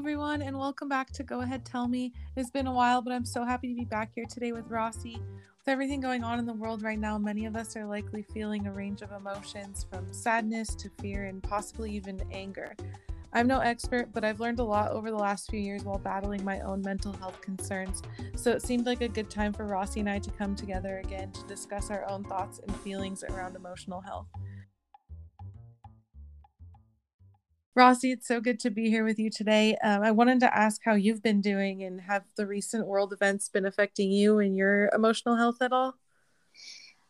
everyone, and welcome back to Go Ahead Tell Me. It's been a while, but I'm so happy to be back here today with Rossy. With everything going on in the world right now, many of us are likely feeling a range of emotions from sadness to fear and possibly even anger. I'm no expert, but I've learned a lot over the last few years while battling my own mental health concerns. So it seemed like a good time for Rossy and I to come together again to discuss our own thoughts and feelings around emotional health. Rossy, it's so good to be here with you today. Um, I wanted to ask how you've been doing and have the recent world events been affecting you and your emotional health at all?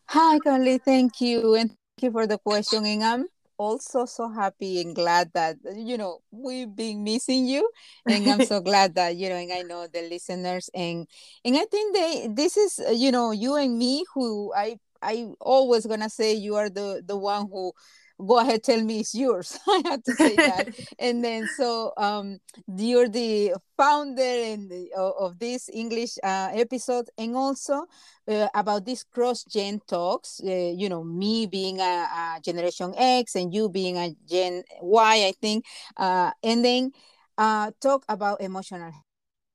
Hi, Carly. Thank you. And thank you for the question. And I'm also so happy and glad that, you know, we've been missing you. And I'm so glad that, you know, and I know the listeners. And and I think they this is, you know, you and me who I I always gonna say you are the the one who go ahead tell me it's yours. I had to say that. And then so um you're the founder and the, of this english uh, episode and also uh, about these cross gen talks uh, you know me being a, a, generation x and you being a gen y i think uh, and then uh, talk about emotional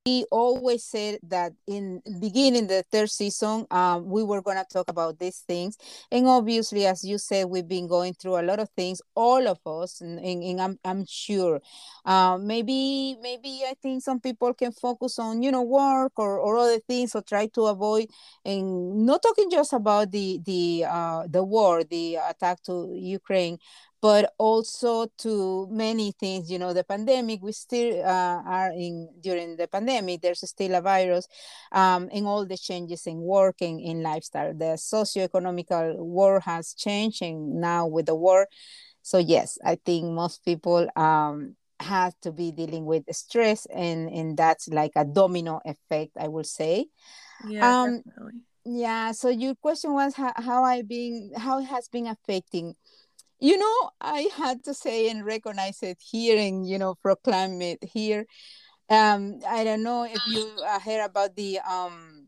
we always said that in beginning the third season um, we were going to talk about these things. And obviously as you said we've been going through a lot of things all of us and, and, and I'm, I'm sure. Uh, maybe maybe i think some people can focus on you know work or, or other things or try to avoid and not talking just about the the uh, the war the attack to ukraine but also to many things you know the pandemic we still uh, are in during the pandemic there's still a virus um, and all the changes in working in lifestyle the socio-economical world has changed and now with the war so yes i think most people um, have to be dealing with stress and and that's like a domino effect i will say yeah um, definitely. yeah so your question was how, how i been how it has been affecting you know, I had to say and recognize it here and, you know, proclaim it here. Um, I don't know if you uh, heard about the um,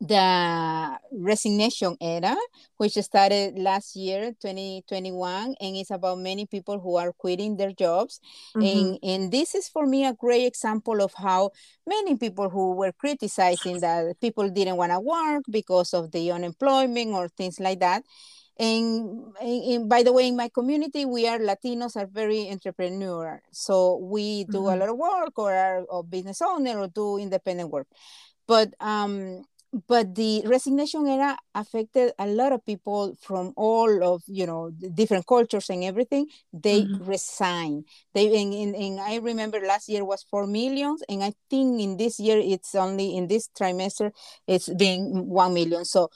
the resignation era, which started last year, 2021, and it's about many people who are quitting their jobs. Mm-hmm. And, and this is for me a great example of how many people who were criticizing that people didn't want to work because of the unemployment or things like that and, and, by the way, in my community, we are Latinos are very entrepreneur. So we do mm-hmm. a lot of work or are a business owner or do independent work. But um, but the resignation era affected a lot of people from all of you know different cultures and everything they mm-hmm. resign they and, and, and, i remember last year was four millions and i think in this year it's only in this trimester it's being one million so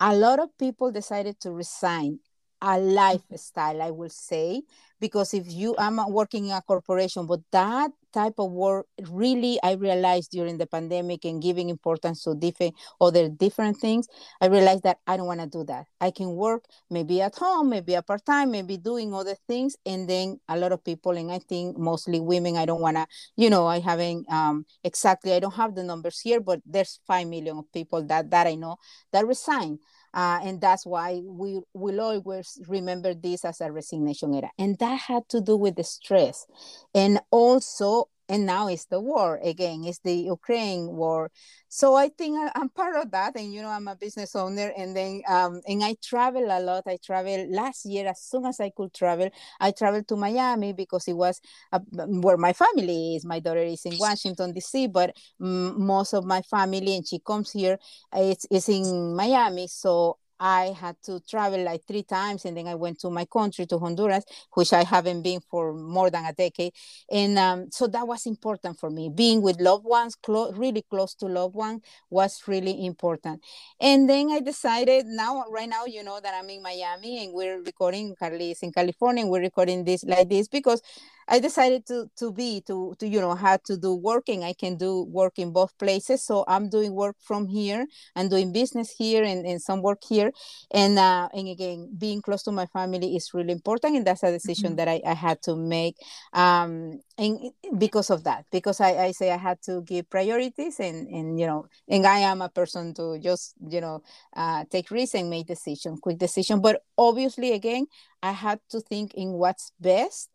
a lot of people decided to resign a lifestyle i will say because if you i'm working in a corporation but that type of work really i realized during the pandemic and giving importance to different other different things i realized that i don't want to do that. I can work maybe at home maybe a part-time maybe doing other things and then a lot of people and i think mostly women i don't want to you know i haven't um, exactly i don't have the numbers here but there's 5 million of people that that i know that resign uh, and that's why we will always remember this as a resignation era. And that had to do with the stress. And also and now it's the war again it's the ukraine war. So i think I, am part of that and you know i'm a business owner and then um, and i travel a lot. I travel last year as soon as i could travel i traveled to miami because it was uh, where my family is. My daughter is in washington dc but um, most of my family and she comes here it's, it's in miami. So I had to travel like three times, and then I went to my country, to Honduras, which I haven't been for more than a decade. And um, so that was important for me. Being with loved ones, clo- really close to loved ones, was really important. And then I decided now, right now, you know that I'm in Miami and we're recording, Carly is in California, and we're recording this like this because I decided to to be to to you know how to do working. I can do work in both places. So I'm doing work from here and doing business here and, and some work here. And uh, and again, being close to my family is really important, and that's a decision mm-hmm. that I, I had to make. Um, and because of that, because I, I say I had to give priorities, and and you know, and I am a person to just you know uh, take risks and make decision, quick decision. But obviously, again, I had to think in what's best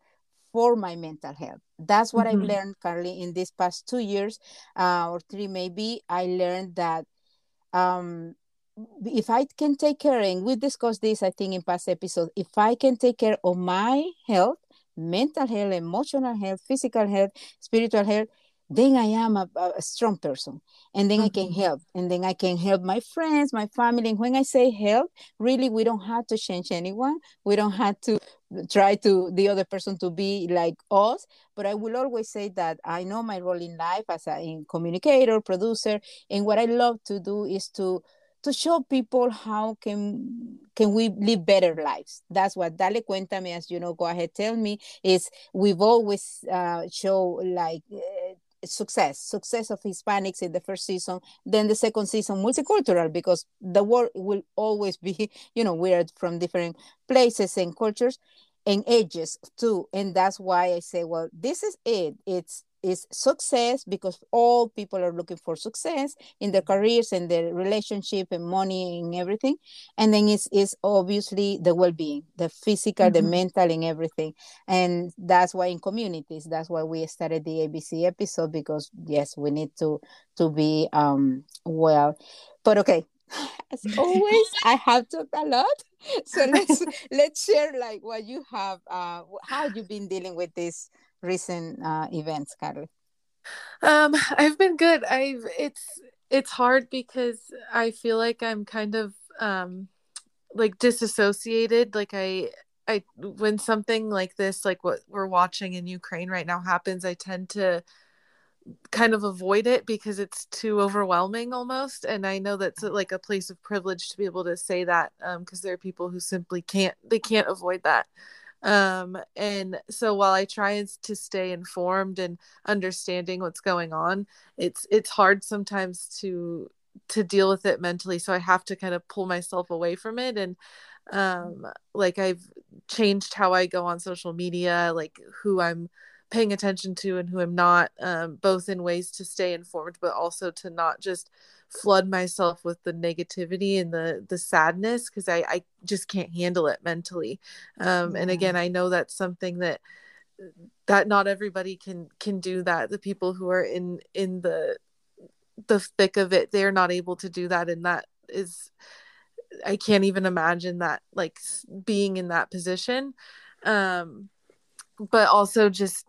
for my mental health. That's what mm-hmm. I've learned, Carly, in these past two years uh, or three, maybe. I learned that um, if I can take care, and we discussed this, I think, in past episodes, if I can take care of my health, mental health, emotional health, physical health, spiritual health, then I am a, a strong person. And then mm-hmm. I can mm-hmm. help. And then I can help my friends, my family. And when I say help, really, we don't have to change anyone. We don't have to try to the other person to be like us. But I will always say that I know my role in life as a communicator, producer. And what I love to do is to to show people how can can we live better lives that's what dale cuéntame as you know go ahead tell me is we've always uh, show like success success of hispanics in the first season then the second season multicultural because the world will always be you know we're from different places and cultures and ages too. And that's why i say well this is it. It's is success because all people are looking for success in their careers and their relationship and money and everything. And then it's, it's obviously the well-being the physical mm-hmm. the mental and everything. And that's why in communities that's why we started the abc episode because yes we need to to be um well. But okay as always i have talked a lot. So let's let's share like what you have uh how you've been dealing with this recent uh, events, Carly? Um, I've been good. I've it's it's hard because I feel like I'm kind of um like disassociated. Like I I when something like this, like what we're watching in Ukraine right now happens, I tend to kind of avoid it because it's too overwhelming almost and i know that's like a place of privilege to be able to say that because um, there are people who simply can't they can't avoid that um and so while i try to stay informed and understanding what's going on it's it's hard sometimes to to deal with it mentally so i have to kind of pull myself away from it and um like i've changed how i go on social media like who i'm paying attention to and who i'm not um both in ways to stay informed but also to not just flood myself with the negativity and the the sadness because I, I just can't handle it mentally. Um, yeah. and again i know that's something that that not everybody can can do that. The people who are in in the the thick of it they're not able to do that and that is i can't even imagine that like being in that position. Um but also just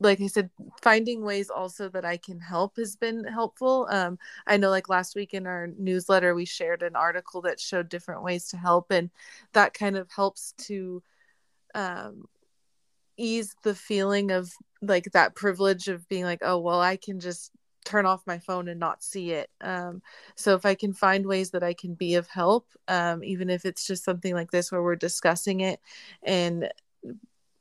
like I said, finding ways also that I can help has been helpful. Um, I know, like last week in our newsletter, we shared an article that showed different ways to help, and that kind of helps to um, ease the feeling of like that privilege of being like, oh, well, I can just turn off my phone and not see it. Um, so if I can find ways that I can be of help, um, even if it's just something like this where we're discussing it and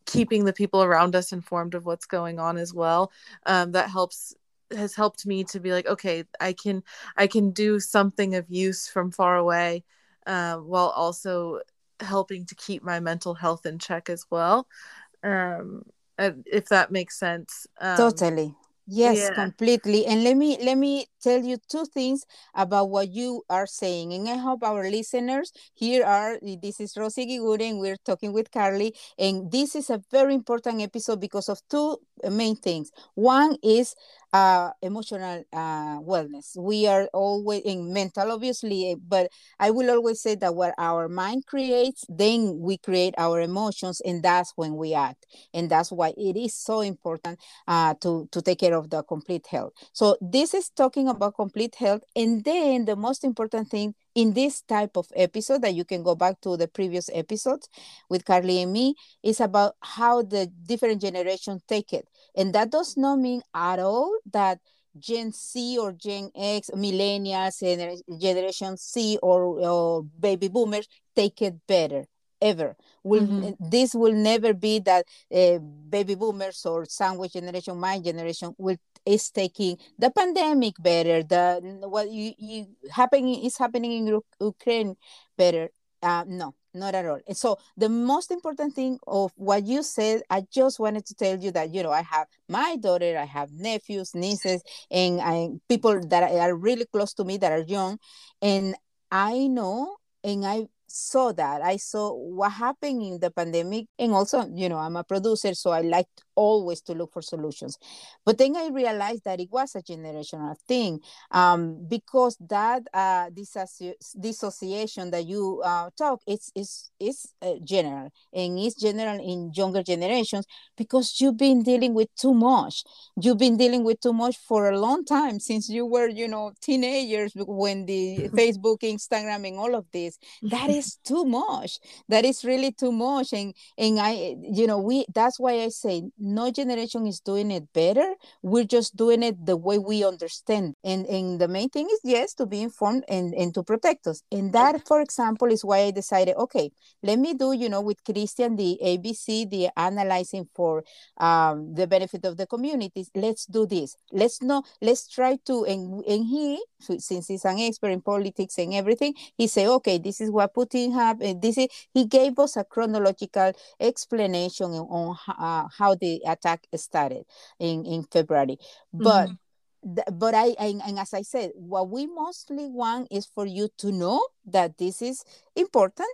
keeping the people around us informed of what's going on as well um, that helps has helped me to be like okay i can i can do something of use from far away uh, while also helping to keep my mental health in check as well um, if that makes sense um, totally yes yeah. completely and let me let me tell you two things about what you are saying. And I hope our listeners here are, this is Rossy Eguigure, we're talking with Carly, and this is a very important episode because of two main things. One is uh, emotional uh, wellness. We are always in mental, obviously, but I will always say that what our mind creates, then we create our emotions, and that's when we act. And that's why it is so important uh, to, to take care of the complete health. So this is talking about complete health. And then the most important thing in this type of episode that you can go back to the previous episodes with Carly and me is about how the different generations take it. And that does not mean at all that Gen Z or Gen X, millennials, and Generation Z or, or baby boomers take it better ever. Will mm-hmm. this will never be that uh, baby boomers or sandwich generation, my generation will is taking the pandemic better, the what you, you happening is happening in Ukraine better. Uh, no, not at all. so the most important thing of what you said, I just wanted to tell you that you know I have my daughter, I have nephews, nieces, and I, people that are really close to me that are young, and I know and I saw that. I saw what happened in the pandemic. And also, you know, I'm a producer, so I like always to look for solutions. But then I realized that it was a generational thing um, because that uh, disassoci- dissociation that you uh, talk is is is uh, general and it's general in younger generations because you've been dealing with too much. You've been dealing with too much for a long time since you were, you know, teenagers when the Facebook, Instagram, and all of this. That is too much. That is really too much. And and I, you know, we that's why I say no generation is doing it better. We're just doing it the way we understand. And, and the main thing is, yes, to be informed and, and to protect us. And that, for example, is why I decided, okay, let me do, you know, with Christian, the ABC, the analyzing for um, the benefit of the communities. Let's do this. Let's know let's try to, and, and he, since he's an expert in politics and everything, he said, okay, this is what Putin happened. This is, he gave us a chronological explanation on uh, how the attack started in, in February. But mm-hmm. but I, I and as I said, what we mostly want is for you to know that this is important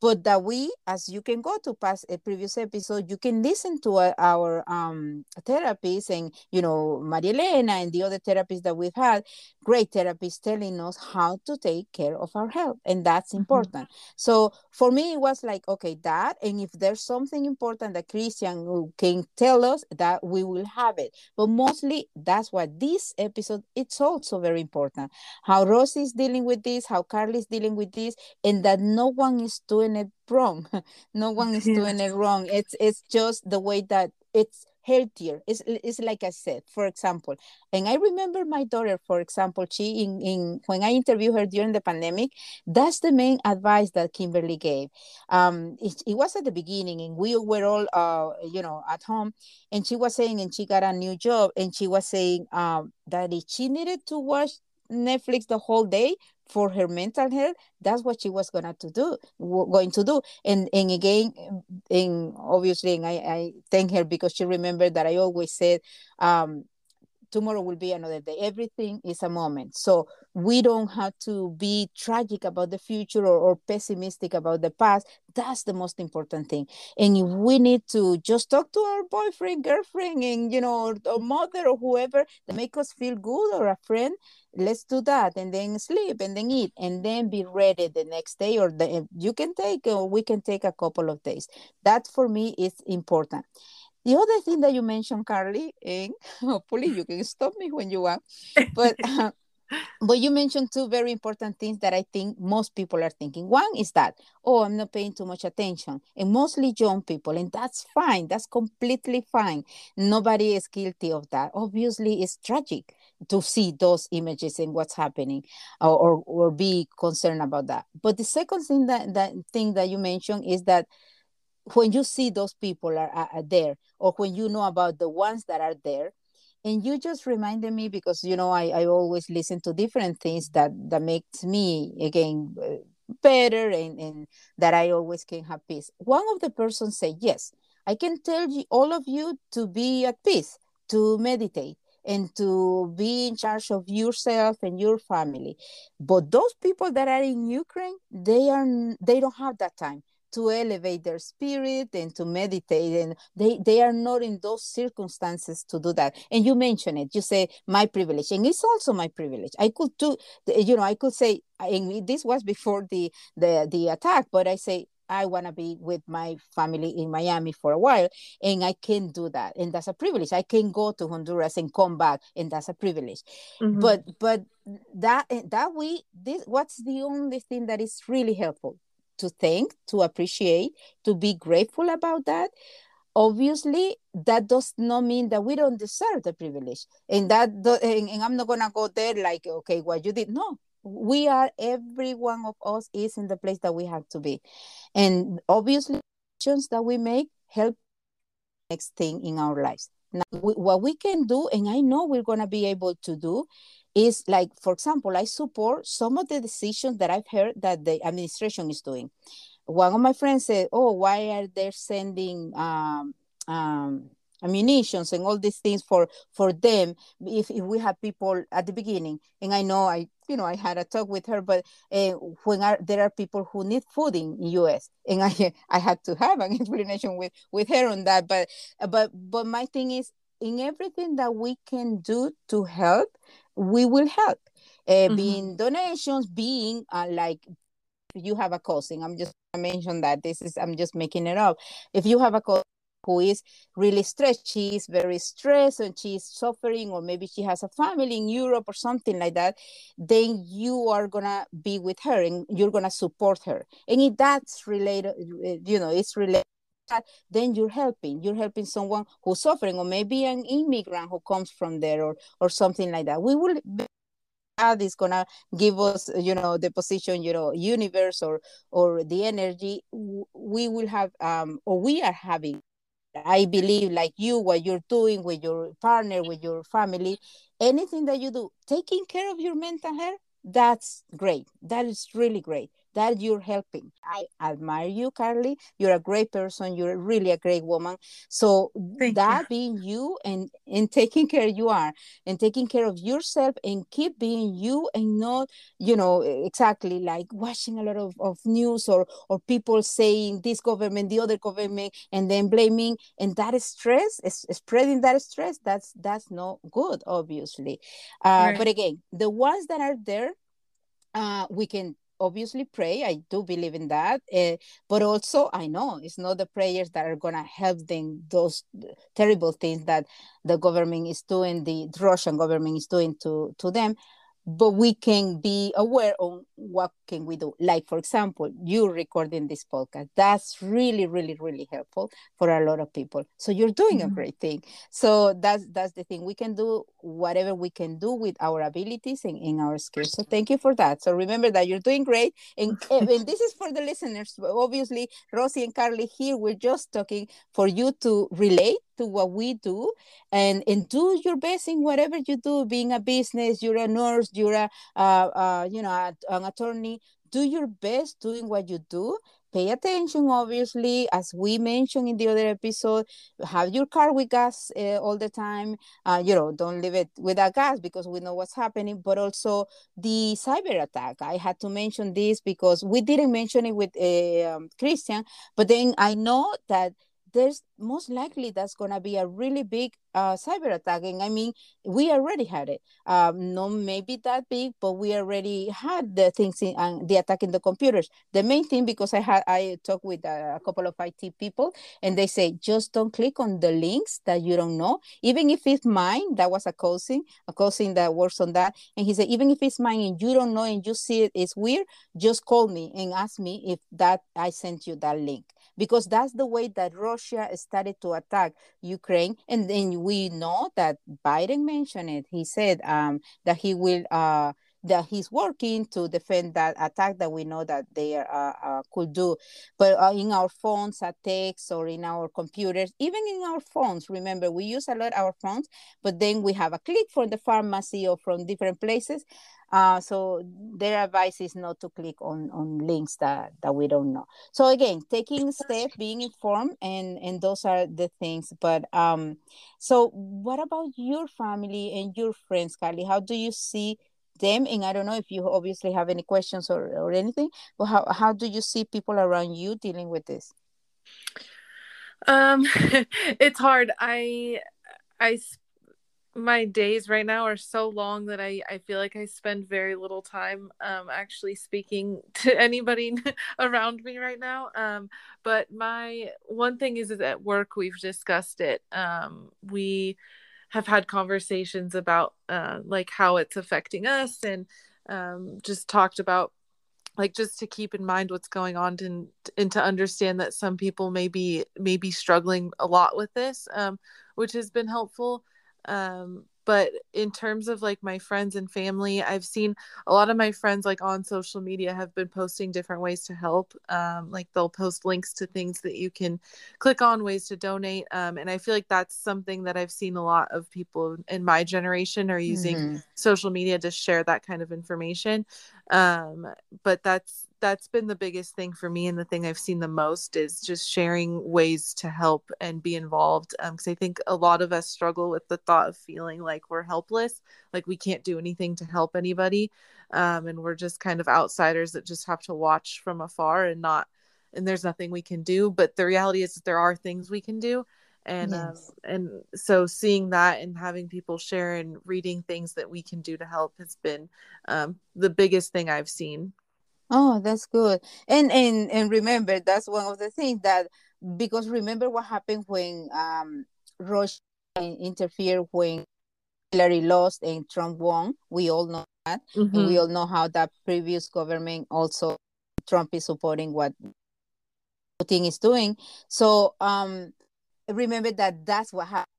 but that we as you can go to past a previous episode you can listen to uh, our um therapists and you know maria elena and the other therapists that we've had great therapists telling us how to take care of our health and that's mm-hmm. important mm-hmm. so for me it was like okay that and if there's something important that christian can tell us that we will have it but mostly that's what this episode it's also very important how Rose is dealing with this how carly is dealing with this and that no one is doing it wrong. no one is doing it wrong. It's it's just the way that it's healthier. It's, it's like I said, for example, and I remember my daughter, for example, she in, in when I interviewed her during the pandemic, that's the main advice that Kimberly gave. Um, it, it was at the beginning, and we were all, uh, you know, at home, and she was saying, and she got a new job, and she was saying um, that if she needed to watch Netflix the whole day, for her mental health that's what she was gonna to do going to do. And and again and obviously and I, I thank her because she remembered that i always said um tomorrow will be another day. Everything is a moment. So we don't have to be tragic about the future or, or pessimistic about the past. That's the most important thing. And if we need to just talk to our boyfriend girlfriend and you know or, or mother or whoever that make us feel good or a friend let's do that. And then sleep and then eat and then be ready the next day or the, you can take or we can take a couple of days. That for me is important the other thing that you mentioned carly and hopefully you can stop me when you want but uh, but you mentioned two very important things that I think most people are thinking. One is that, oh, I'm not paying too much attention, and mostly young people, and that's fine. That's completely fine. Nobody is guilty of that. Obviously, it's tragic to see those images and what's happening, or, or, or be concerned about that. But the second thing that, that thing that you mentioned is that when you see those people are, are, are there, or when you know about the ones that are there, and you just reminded me because you know I, I always listen to different things that that makes me again better and, and that I always can have peace. One of the persons said, yes, I can tell you all of you to be at peace, to meditate and to be in charge of yourself and your family. But those people that are in Ukraine, they are they don't have that time to elevate their spirit and to meditate and they they are not in those circumstances to do that and you mention it you say my privilege and it's also my privilege i could do you know i could say and this was before the the the attack but i say I want to be with my family in Miami for a while, and I can do that, and that's a privilege. I can go to Honduras and come back, and that's a privilege. Mm-hmm. But but that that we this what's the only thing that is really helpful to thank, to appreciate, to be grateful about that. Obviously, that does not mean that we don't deserve the privilege. And that, and, and I'm not gonna go there like, okay, what you did. No, we are. Every one of us is in the place that we have to be, and obviously, actions that we make help next thing in our lives. Now, we, what we can do, and I know we're gonna be able to do, is like, for example, I support some of the decisions that I've heard that the administration is doing. One of my friends said, "Oh, why are they sending um, um, ammunitions and all these things for for them if, if we have people at the beginning and i know i you know i had a talk with her but uh, when are, there are people who need food in us and i i had to have an explanation with with her on that but but but my thing is in everything that we can do to help we will help uh, mm-hmm. being donations being uh, like you have a cousin i'm just mention that this is i'm just making it up if you have a cousin who is really stressed. She is very stressed and she's suffering, or maybe she has a family in Europe or something like that. Then you are gonna be with her and you're gonna support her. And if that's related, you know, it's related then you're helping you're helping someone who's suffering or maybe an immigrant who comes from there or or something like that we will God is gonna give us, you know, the position, you know, universe or or the energy. We will have, um, or we are having I believe, like you, what you're doing with your partner, with your family, anything that you do, taking care of your mental health, that's great. That is really great that you're helping. I admire you, Carly. You're a great person. You're really a great woman. So Thank that you. being you and and taking care you are and taking care of yourself and keep being you and not, you know, exactly like watching a lot of, of news or or people saying this government, the other government, and then blaming and that stress, is spreading that stress. That's that's not good, obviously. Uh, right. But again, the ones that are there, uh, we can obviously pray i do believe in that uh, but also i know it's not the prayers that are going to help them those terrible things that the government is doing the russian government is doing to to them but we can be aware on what can we do. Like for example you recording this podcast that's really really really helpful for a lot of people. So you're doing mm-hmm. a great thing. So that's that's the thing. We can do whatever we can do with our abilities and in our skills. So thank you for that. So remember that you're doing great. And, and this is for the listeners. Obviously Rossy and carly here we're just talking for you to relate to what we do and and do your best in whatever you do being a business you're a nurse you're a uh, uh, you know an attorney. Do your best doing what you do. Pay attention obviously. As we mentioned in the other episode have your car with gas uh, all the time. Uh, you know don't leave it without gas because we know what's happening. But also the cyber attack. I had to mention this because we didn't mention it with uh, um, christian but then i know that there's most likely that's going to be a really big uh, cyber attack. And I mean, we already had it. Um, not maybe that big, but we already had the things in uh, the attack in the computers. The main thing, because I had I talked with a, a couple of IT people, and they say just don't click on the links that you don't know, even if it's mine. That was a cousin, a cousin that works on that, and he said even if it's mine and you don't know and you see it, it's weird. Just call me and ask me if that I sent you that link because that's the way that Russia started to attack Ukraine. And then we know that Biden mentioned it. He said um, that he will. Uh, that he's working to defend that attack that we know that they uh, uh, could do. But uh, in our phones, at text, or in our computers, even in our phones, remember we use a lot our phones, but then we have a click from the pharmacy or from different places. Uh, so their advice is not to click on, on links that, that we don't know. So again, taking steps, being informed, and and those are the things. But um, so what about your family and your friends, Carly? How do you see them? And I don't know if you obviously have any questions or, or anything, but how, how do you see people around you dealing with this? Um, it's hard. I I my days right now are so long that I, I feel like I spend very little time um, actually speaking to anybody around me right now. Um, but my one thing is, is at work, we've discussed it. Um, we have had conversations about uh, like how it's affecting us and um, just talked about like just to keep in mind what's going on and, and to understand that some people may be, may be struggling a lot with this, um, which has been helpful. Um but in terms of like my friends and family i've seen a lot of my friends like on social media have been posting different ways to help um, like they'll post links to things that you can click on ways to donate um, and i feel like that's something that i've seen a lot of people in my generation are using mm-hmm. social media to share that kind of information um, but that's that's been the biggest thing for me and the thing I've seen the most is just sharing ways to help and be involved. Because um, I think a lot of us struggle with the thought of feeling like we're helpless, like we can't do anything to help anybody. Um, and we're just kind of outsiders that just have to watch from afar and not, and there's nothing we can do. But the reality is that there are things we can do. And yes. um, and so seeing that and having people share and reading things that we can do to help has been um, the biggest thing I've seen Oh, that's good. And and and remember, that's one of the things that because remember what happened when um Russia interfered when Hillary lost and Trump won. We all know that. Mm-hmm. We all know how that previous government also Trump is supporting what Putin is doing. So um remember that that's what happened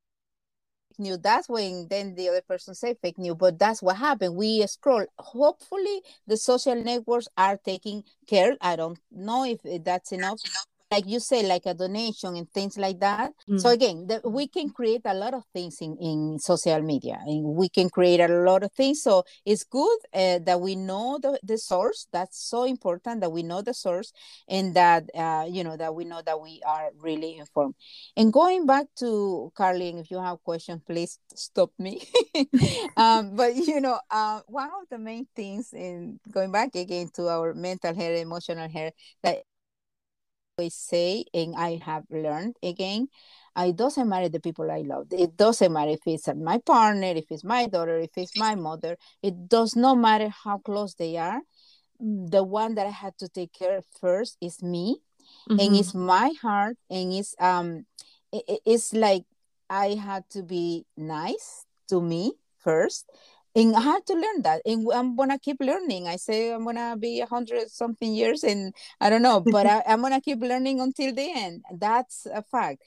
news. That's when then the other person say fake news, but that's what happened. We scroll. Hopefully, the social networks are taking care. I don't know if that's enough like you say like a donation and things like that. Mm. so again the, we can create a lot of things in, in social media and we can create a lot of things. So it's good uh, that we know the, the source. That's so important that we know the source and that uh, you know that we know that we are really informed. And going back to carlin if you have questions please stop me. Um, but you know uh, one of the main things in going back again to our mental health emotional health that always say, and I have learned again, it doesn't matter the people I love. It doesn't matter if it's my partner, if it's my daughter, if it's my mother. It does not matter how close they are. The one that I had to take care of first is me, mm-hmm. and it's my heart, and it's um, it, it's like I had to be nice to me first, and I had to learn that, and I'm gonna keep learning. I say I'm gonna be a hundred something years, and I don't know, but I, am gonna keep learning until the end. That's a fact.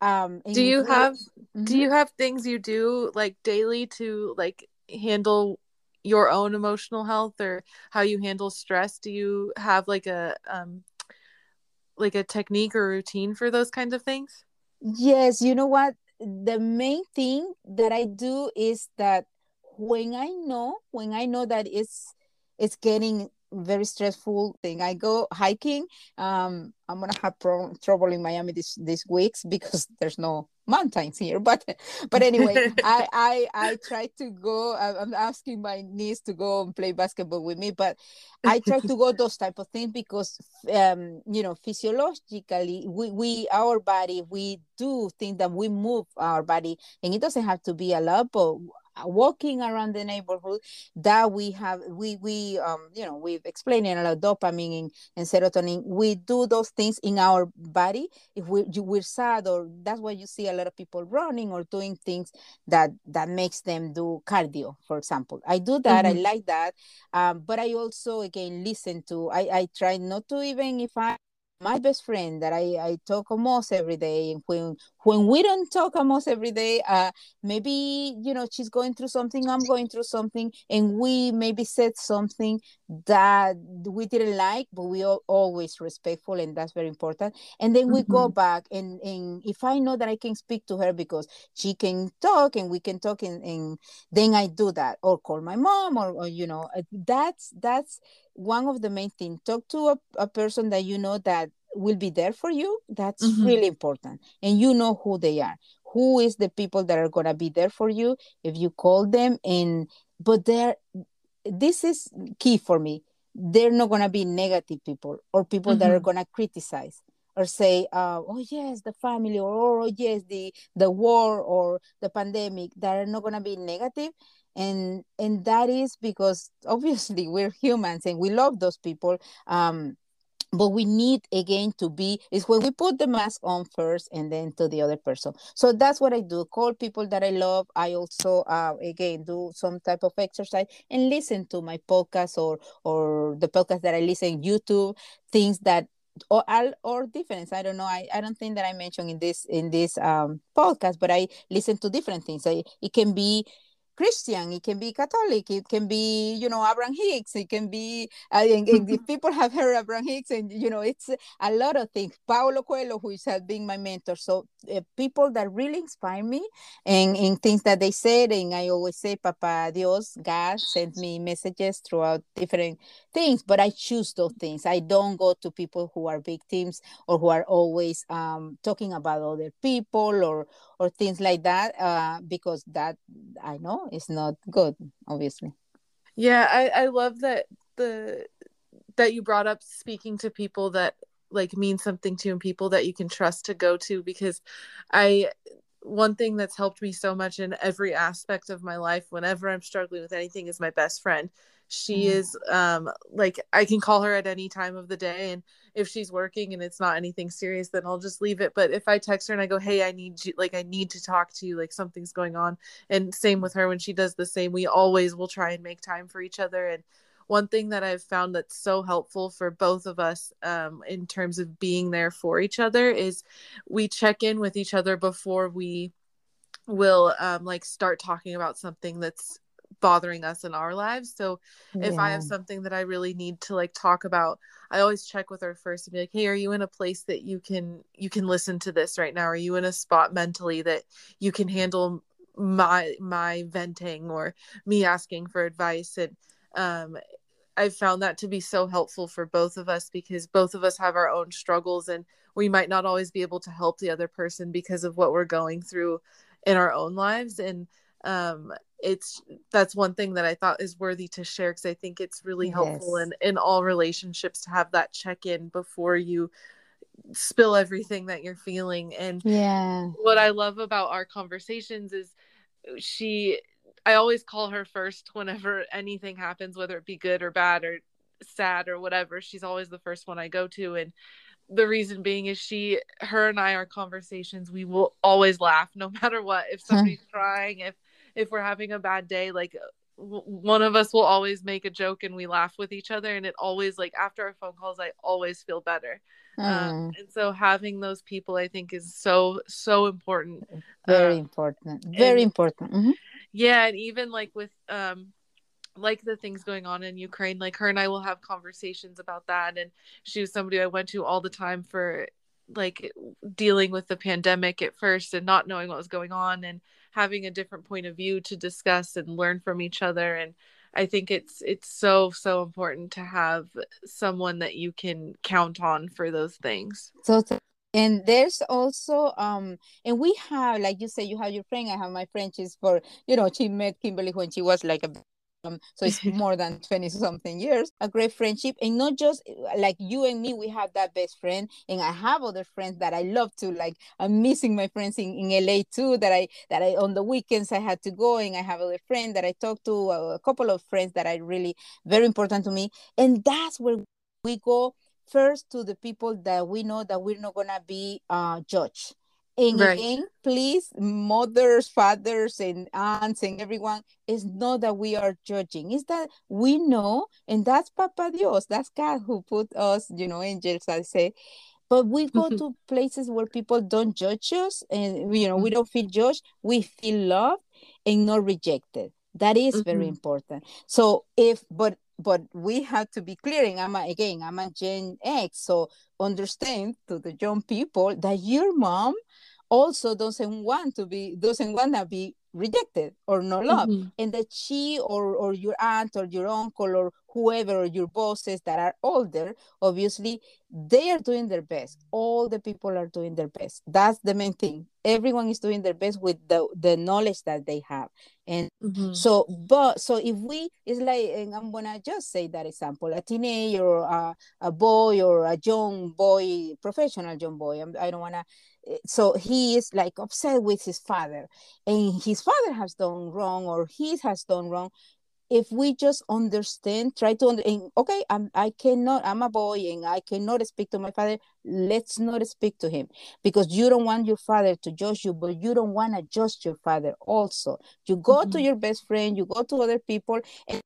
Um, do you have mm-hmm. do you have things you do like daily to like handle your own emotional health or how you handle stress? Do you have like a um like a technique or routine for those kinds of things? Yes, you know what? The main thing that I do is that when I know, when I know that it's it's getting very stressful thing. I go hiking. Um, I'm gonna have pro- trouble in Miami this these weeks because there's no mountains here. But but anyway, I I I try to go. I'm asking my niece to go and play basketball with me, but I try to go those type of things because um you know physiologically we we our body we do think that we move our body and it doesn't have to be a lot, but walking around the neighborhood that we have we we um you know we've explained a lot of dopamine and, and serotonin. We do those things in our body. If we, we're sad or that's why you see a lot of people running or doing things that that makes them do cardio for example. I do that. Mm-hmm. i like that. Um, but i also again listen to i i try not to even if i my best friend that I, I talk almost every day and when when we don't talk almost every day uh maybe you know she's going through something i'm going through something and we maybe said something that we didn't like but we are always respectful and that's very important and then we mm-hmm. go back and and if i know that i can speak to her because she can talk and we can talk and, and then i do that or call my mom or, or you know uh, that's that's one of the main things talk to a, a person that you know that will be there for you that's mm-hmm. really important and you know who they are who is the people that are going to be there for you if you call them and but they're this is key for me they're not going to be negative people or people mm-hmm. that are mm-hmm. going to criticize or say uh, oh yes the family or oh yes the the war or the pandemic that are not going to be negative and and that is because obviously we're humans and we love those people um but we need again to be is when we put the mask on first and then to the other person. So that's what i do call people that i love. I also uh, again do some type of exercise and listen to my podcast or or the podcast that i listen youtube things that or or difference i don't know. I, I don't think that i mentioned in this in this um podcast but i listen to different things. I, it can be Christian, it can be Catholic, it can be, you know, Abraham Hicks, it can be, uh, and, and if people have heard Abraham Hicks, and, you know, it's a lot of things. Paulo Coelho, who has been my mentor. So uh, people that really inspire me and in things that they said, and I always say, Papa Dios, God sent me messages throughout different things, but I choose those things. I don't go to people who are victims or who are always um, talking about other people or or things like that uh, because that I know is not good, obviously. Yeah, I, I love that the that you brought up speaking to people that like mean something to and people that you can trust to go to because I one thing that's helped me so much in every aspect of my life whenever I'm struggling with anything is my best friend she mm. is um like i can call her at any time of the day and if she's working and it's not anything serious then i'll just leave it but if i text her and i go hey i need you like i need to talk to you like something's going on and same with her when she does the same we always will try and make time for each other and one thing that i've found that's so helpful for both of us um, in terms of being there for each other is we check in with each other before we will um, like start talking about something that's bothering us in our lives. So if yeah. I have something that I really need to like talk about, I always check with her first and be like, "Hey, are you in a place that you can you can listen to this right now? Are you in a spot mentally that you can handle my my venting or me asking for advice?" And um I've found that to be so helpful for both of us because both of us have our own struggles and we might not always be able to help the other person because of what we're going through in our own lives and um it's that's one thing that I thought is worthy to share because I think it's really yes. helpful in in all relationships to have that check in before you spill everything that you're feeling and yeah what I love about our conversations is uh, she I always call her first whenever anything happens whether it be good or bad or sad or whatever she's always the first one I go to and the reason being is she her and I our conversations we will always laugh no matter what if somebody's crying if if we're having a bad day like one of us will always make a joke and we laugh with each other and it always like after our phone calls i always feel better mm. um, and so having those people i think is so so important very um, important very and, important mm-hmm. yeah and even like with um like the things going on in Ukraine, like her and I will have conversations about that. And she was somebody I went to all the time for like dealing with the pandemic at first and not knowing what was going on and having a different point of view to discuss and learn from each other. And I think it's it's so so important to have someone that you can count on for those things. So and there's also um and we have like you say you have your friend. I have my friend. She's for you know she met Kimberly when she was like a um, so it's more than 20 something years a great friendship. And not just like you and me we have that best friend. And i have other friends that i love to like i'm missing my friends in, in la too that i that i on the weekends i had to go and i have other friends that i talk to uh, a couple of friends that are really very important to me. And that's where we go first to the people that we know that we're not gonna be uh judged and right. again, please, mothers, fathers, and aunts, and everyone, it's not that we are judging. It's that we know, and that's Papa Dios, that's God who put us, you know, angels, I say. But we go mm-hmm. to places where people don't judge us, and you know, mm-hmm. we don't feel judged. We feel loved and not rejected. That is mm-hmm. very important. So if, but but we have to be clear and i'm a, again i'm a gen x so understand to the young people that your mom also doesn't want to be doesn't want to be rejected or not loved. Mm-hmm. and that she or or your aunt or your uncle or whoever or your bosses that are older obviously they are doing their best. All the people are doing their best. That's the main thing. Everyone is doing their best with the the knowledge that they have. And mm-hmm. so but so if we it's like and i'm gonna just say that example a teenager or a, a boy or a young boy professional young boy I'm, i do not want to so he is like upset with his father and his father has done wrong or he has done wrong. If we just understand try to under, and, okay I'm, i cannot i'm a boy and i cannot speak to my father let's not speak to him. Because you don't want your father to judge you but you don't want to judge your father also. You go mm-hmm. to your best friend you go to other people and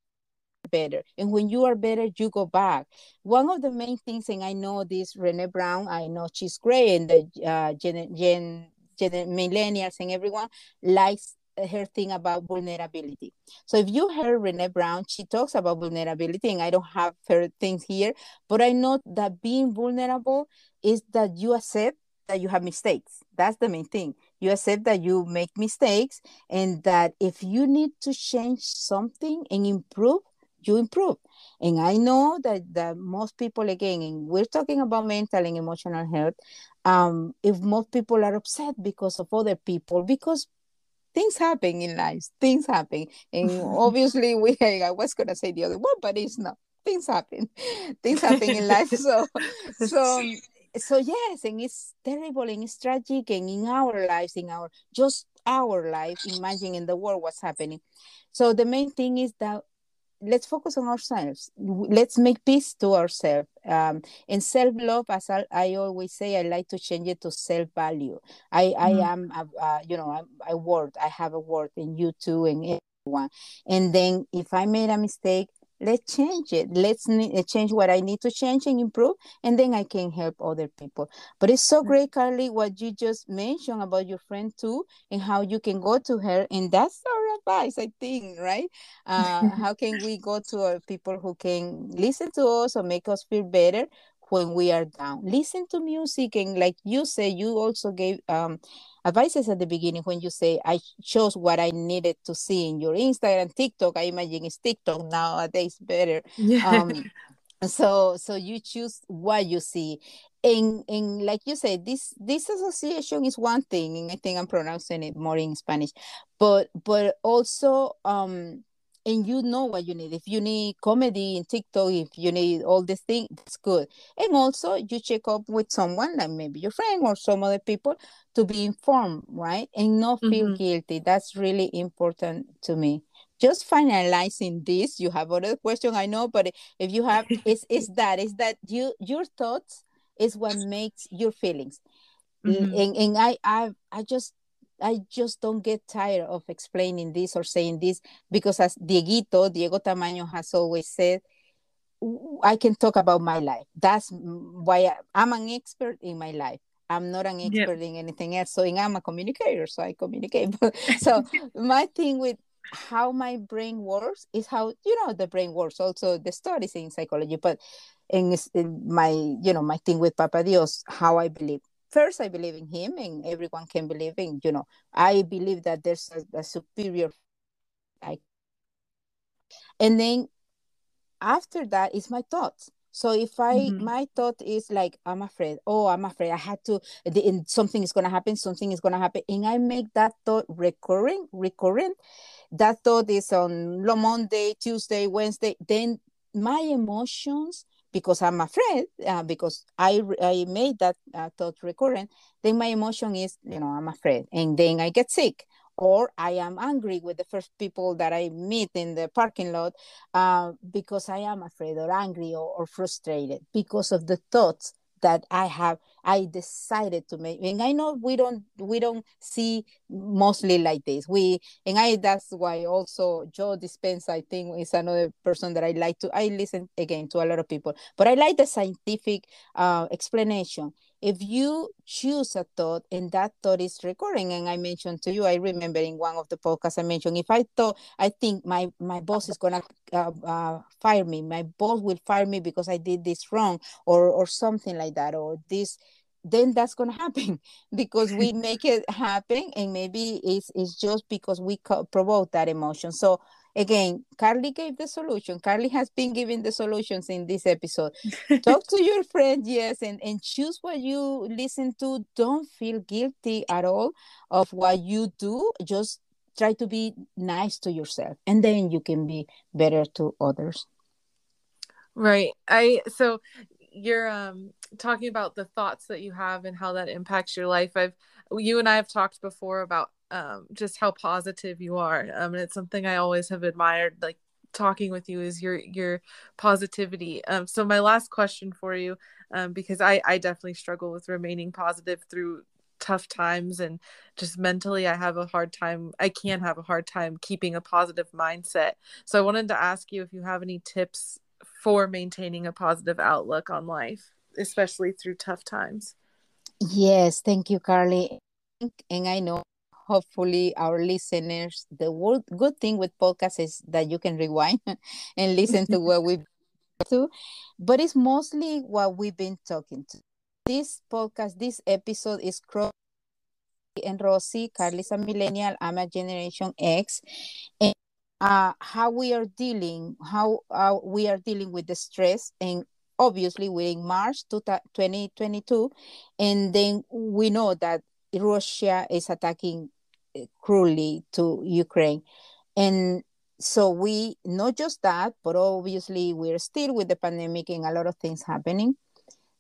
better. And when you are better, you go back. One of the main things, and I know this Brené Brown, I know she's great, and the uh, gen, gen, gen, millennials and everyone likes her thing about vulnerability. So if you heard Brené Brown, she talks about vulnerability, and I don't have her things here, but I know that being vulnerable is that you accept that you have mistakes. That's the main thing. You accept that you make mistakes, and that if you need to change something and improve, you improve. And I know that, that most people, again, and we're talking about mental and emotional health, um, if most people are upset because of other people, because things happen in life, things happen. And obviously, we, I was going to say the other one, but it's not. Things happen. Things happen in life. So, so, so yes, and it's terrible and it's tragic. And in our lives, in our, just our life, imagining in the world what's happening. So the main thing is that let's focus on ourselves. Let's make peace to ourselves. Um, and self-love as I, I, always say i like to change it to self-value. I mm-hmm. i am uh, you know I, I work i have a word in you too and everyone. And then if i made a mistake let's change it. Let's uh, change what i need to change and improve and then i can help other people. But it's so great carly what you just mentioned about your friend too and how you can go to her and that's our advice i think right? Uh, how can we go to people who can listen to us or make us feel better when we are down? Listen to music and like you say you also gave um advices at the beginning when you say I chose what I needed to see in your Instagram, TikTok. I imagine it's TikTok nowadays better. Yeah. Um, so so you choose what you see. And, and like you said, this this association is one thing, and I think I'm pronouncing it more in Spanish, but but also um and you know what you need. If you need comedy in TikTok, if you need all these things, it's good. And also you check up with someone like maybe your friend or some other people to be informed, right? And not feel mm-hmm. guilty. That's really important to me. Just finalizing this, you have other question, I know, but if you have, it's, it's that, is that you your thoughts is what makes your feelings. Mm-hmm. And, and I, I, I just I just don't get tired of explaining this or saying this because as Dieguito, Diego Tamayo has always said, I can talk about my life. That's why I, am an expert in my life. I'm not an expert in anything else. So I'm a communicator, so I communicate. so my thing with how my brain works is how you know the brain works. Also the studies in psychology, but in, in my you know my thing with Papa Dios, how I believe first i believe in him and everyone can believe in you know i believe that there's a, a superior I, and then after that is my thoughts so if i mm-hmm. my thought is like i'm afraid oh i'm afraid i had to the, something is going to happen something is going to happen and i make that thought recurring recurrent that thought is on monday tuesday wednesday then my emotions because I'm afraid, uh, because I I made that uh, thought recurrent, then my emotion is, you know, I'm afraid, and then I get sick, or I am angry with the first people that I meet in the parking lot, uh, because I am afraid or angry or, or frustrated because of the thoughts that I have I decided to make and I know we don't we don't see mostly like this. We and I that's why also Joe Dispenza I think is another person that I like to I listen again to a lot of people but I like the scientific uh, explanation if you choose a thought and that thought is recurring and i mentioned to you i remember in one of the podcasts i mentioned if i thought i think my my boss is gonna uh, uh, fire me my boss will fire me because i did this wrong or or something like that or this then that's going to happen because we make it happen and maybe it's, it's just because we provoke that emotion. So again, Carly gave the solution. Carly has been giving the solutions in this episode. Talk to your friend, yes, and, and choose what you listen to. Don't feel guilty at all of what you do. Just try to be nice to yourself, and then you can be better to others. Right. I so you're um talking about the thoughts that you have and how that impacts your life. I've you and I have talked before about um, just how positive you are. Um, and it's something I always have admired, like talking with you is your your positivity. Um, so my last question for you, um, because I I definitely struggle with remaining positive through tough times and just mentally I have a hard time I can have a hard time keeping a positive mindset. So I wanted to ask you if you have any tips for maintaining a positive outlook on life, especially through tough times. Yes, thank you, Carly. And I know hopefully our listeners the good thing with podcasts is that you can rewind and listen to what we to but it's mostly what we've been talking to. This podcast this episode is cross and Rossy, Carly's a millennial, I'm a generation X, and uh, how we are dealing, how uh, we are dealing with the stress, and obviously we're in March 2022, and then we know that Russia is attacking cruelly to Ukraine, and so we not just that, but obviously we're still with the pandemic and a lot of things happening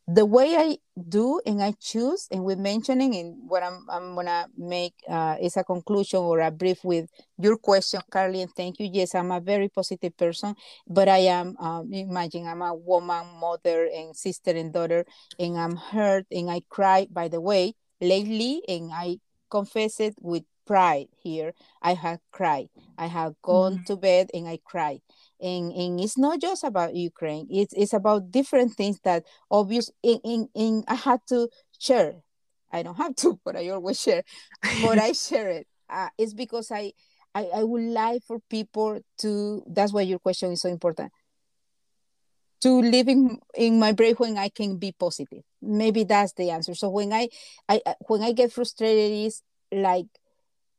the way I do and I choose, and we're mentioning in what I'm, I'm gonna make uh, is a conclusion or a brief with your question, Carly, and thank you. Yes, I'm a very positive person, but I am, um, imagine I'm a woman, mother, and sister and daughter, and I'm hurt and I cry, by the way, lately, and I confess it with pride here. I have cried. I have gone mm-hmm. to bed and I cried and, and it's not just about Ukraine. It's it's about different things that obvious. In, in, in I had to share. I don't have to, but I always share. But I share it. Uh, it's because I, I I would like for people to. That's why your question is so important. To live in, in my brain when I can be positive. Maybe that's the answer. So when I, I when I get frustrated, is like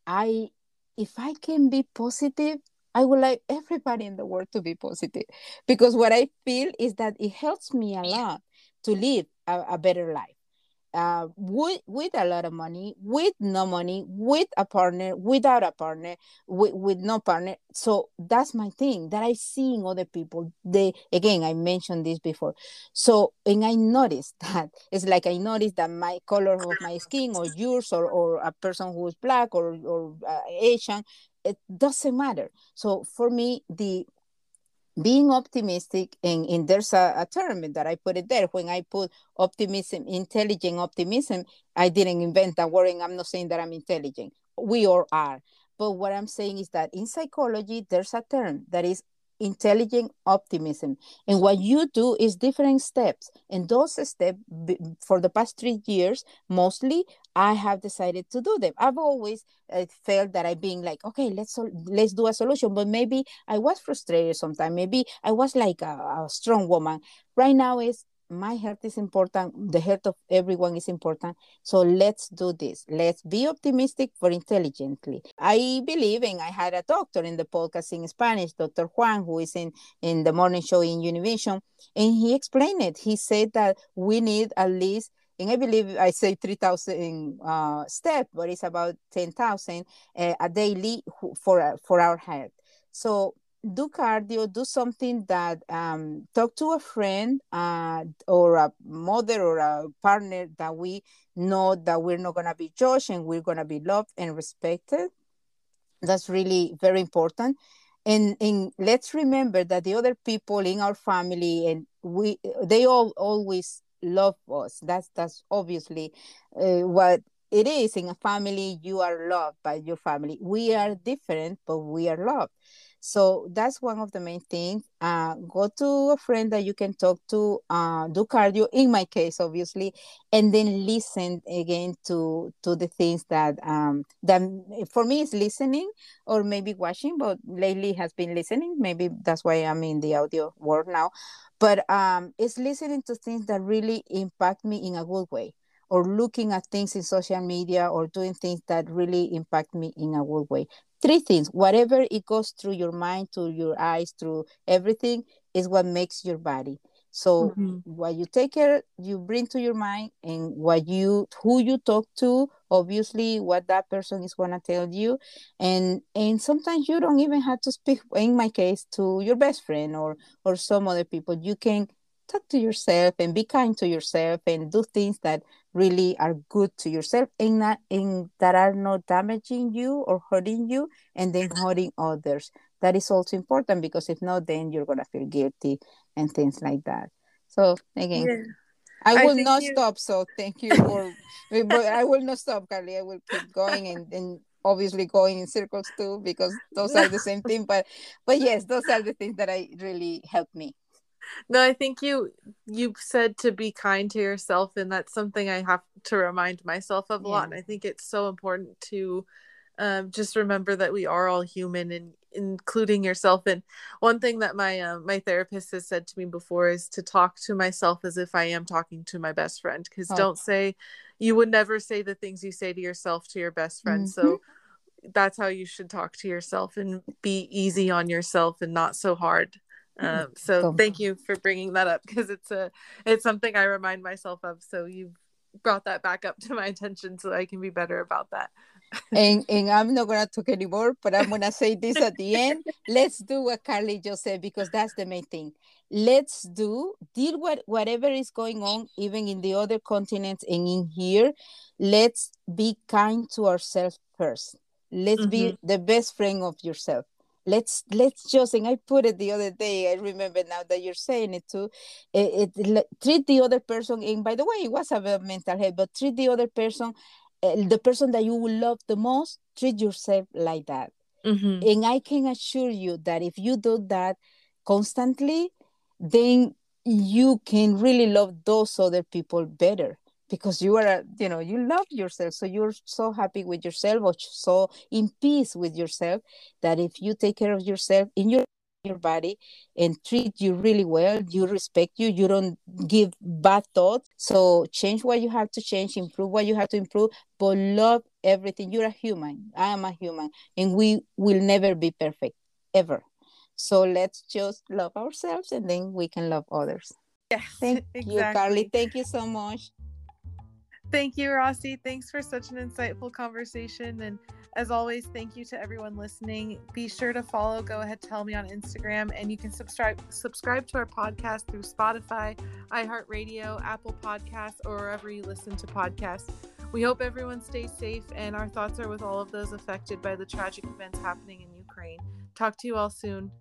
I if I can be positive, I would like everybody in the world to be positive because what I feel is that it helps me a lot to live a, a better life. Uh, with with a lot of money, with no money, with a partner, without a partner, with, with no partner. So that's my thing that I see in other people. They again, I mentioned this before. So and I noticed that it's like I noticed that my color of my skin or yours or, or a person who's black or or uh, Asian it doesn't matter. So for me, the being optimistic and, and there's a, a, term that i put it there when i put optimism intelligent optimism i didn't invent that word i'm not saying that i'm intelligent we all are but what i'm saying is that in psychology there's a term that is intelligent optimism. And what you do is different steps. And those steps, for the past three years, mostly, I have decided to do them. I've always uh, felt that I've been like, okay, let's let's do a solution. But maybe I was frustrated sometimes. Maybe I was like a, a strong woman. Right now is my health is important the health of everyone is important so let's do this let's be optimistic but intelligently i believe and i had a doctor in the podcast in spanish dr juan who is in in the morning show in univision and he explained it he said that we need at least and I believe I say 3,000 uh, steps, but it's about 10,000 uh, a daily for, for our health. So do cardio, do something that um, talk to a friend uh, or a mother or a partner that we know that we're not going to be judged and we're going to be loved and respected. That's really very important. And, and let's remember that the other people in our family and we they all always love us. That's that's obviously uh, what it is in a family. You are loved by your family. We are different, but we are loved. So that's one of the main things. Uh, go to a friend that you can talk to, uh, do cardio, in my case, obviously, and then listen again to to the things that um, that for me is listening or maybe watching, but lately has been listening. Maybe that's why I'm in the audio world now. But um, it's listening to things that really impact me in a good way or looking at things in social media or doing things that really impact me in a good way three things. Whatever it goes through your mind to your eyes through everything is what makes your body. So mm-hmm. what you take care you bring to your mind and what you who you talk to obviously what that person is going to tell you. And and sometimes you don't even have to speak in my case to your best friend or or some other people. You can talk to yourself and be kind to yourself and do things that really are good to yourself and not and that are not damaging you or hurting you and then hurting others that is also important because if not then you're gonna feel guilty and things like that so again yeah. I will I not you... stop. So thank you for. but I will not stop, Carly. I will keep going and, and obviously going in circles too because those are the same thing. But but yes, those are the things that I really help me no i think you you said to be kind to yourself and that's something i have to remind myself of a yeah. lot and i think it's so important to um, just remember that we are all human and including yourself and one thing that my uh, my therapist has said to me before is to talk to myself as if i am talking to my best friend because oh. don't say you would never say the things you say to yourself to your best friend mm-hmm. so that's how you should talk to yourself and be easy on yourself and not so hard. Um, so thank you for bringing that up because it's a it's something i remind myself of. So you've brought that back up to my attention so i can be better about that. And and i'm not gonna talk anymore but i'm gonna say this at the end. Let's do what carly just said because that's the main thing. Let's do deal with whatever is going on even in the other continents and in here. Let's be kind to ourselves first. Let's mm-hmm. be the best friend of yourself let's let's just and i put it the other day i remember now that you're saying it too it, it treat the other person and by the way it was about mental health but treat the other person uh, the person that you will love the most treat yourself like that mm-hmm. and i can assure you that if you do that constantly then you can really love those other people better because you are you know you love yourself so you're so happy with yourself or so in peace with yourself that if you take care of yourself in your your body and treat you really well you respect you you don't give bad thoughts. So change what you have to change improve what you have to improve but love everything. You're a human. I am a human and we will never be perfect ever. So let's just love ourselves and then we can love others. Yes thank exactly. you carly. thank you so much Thank you, Rossy. Thanks for such an insightful conversation. And as always, thank you to everyone listening. Be sure to follow Go Ahead Tell Me on Instagram, and you can subscribe subscribe to our podcast through Spotify, iHeartRadio, Apple Podcasts, or wherever you listen to podcasts. We hope everyone stays safe, and our thoughts are with all of those affected by the tragic events happening in Ukraine. Talk to you all soon.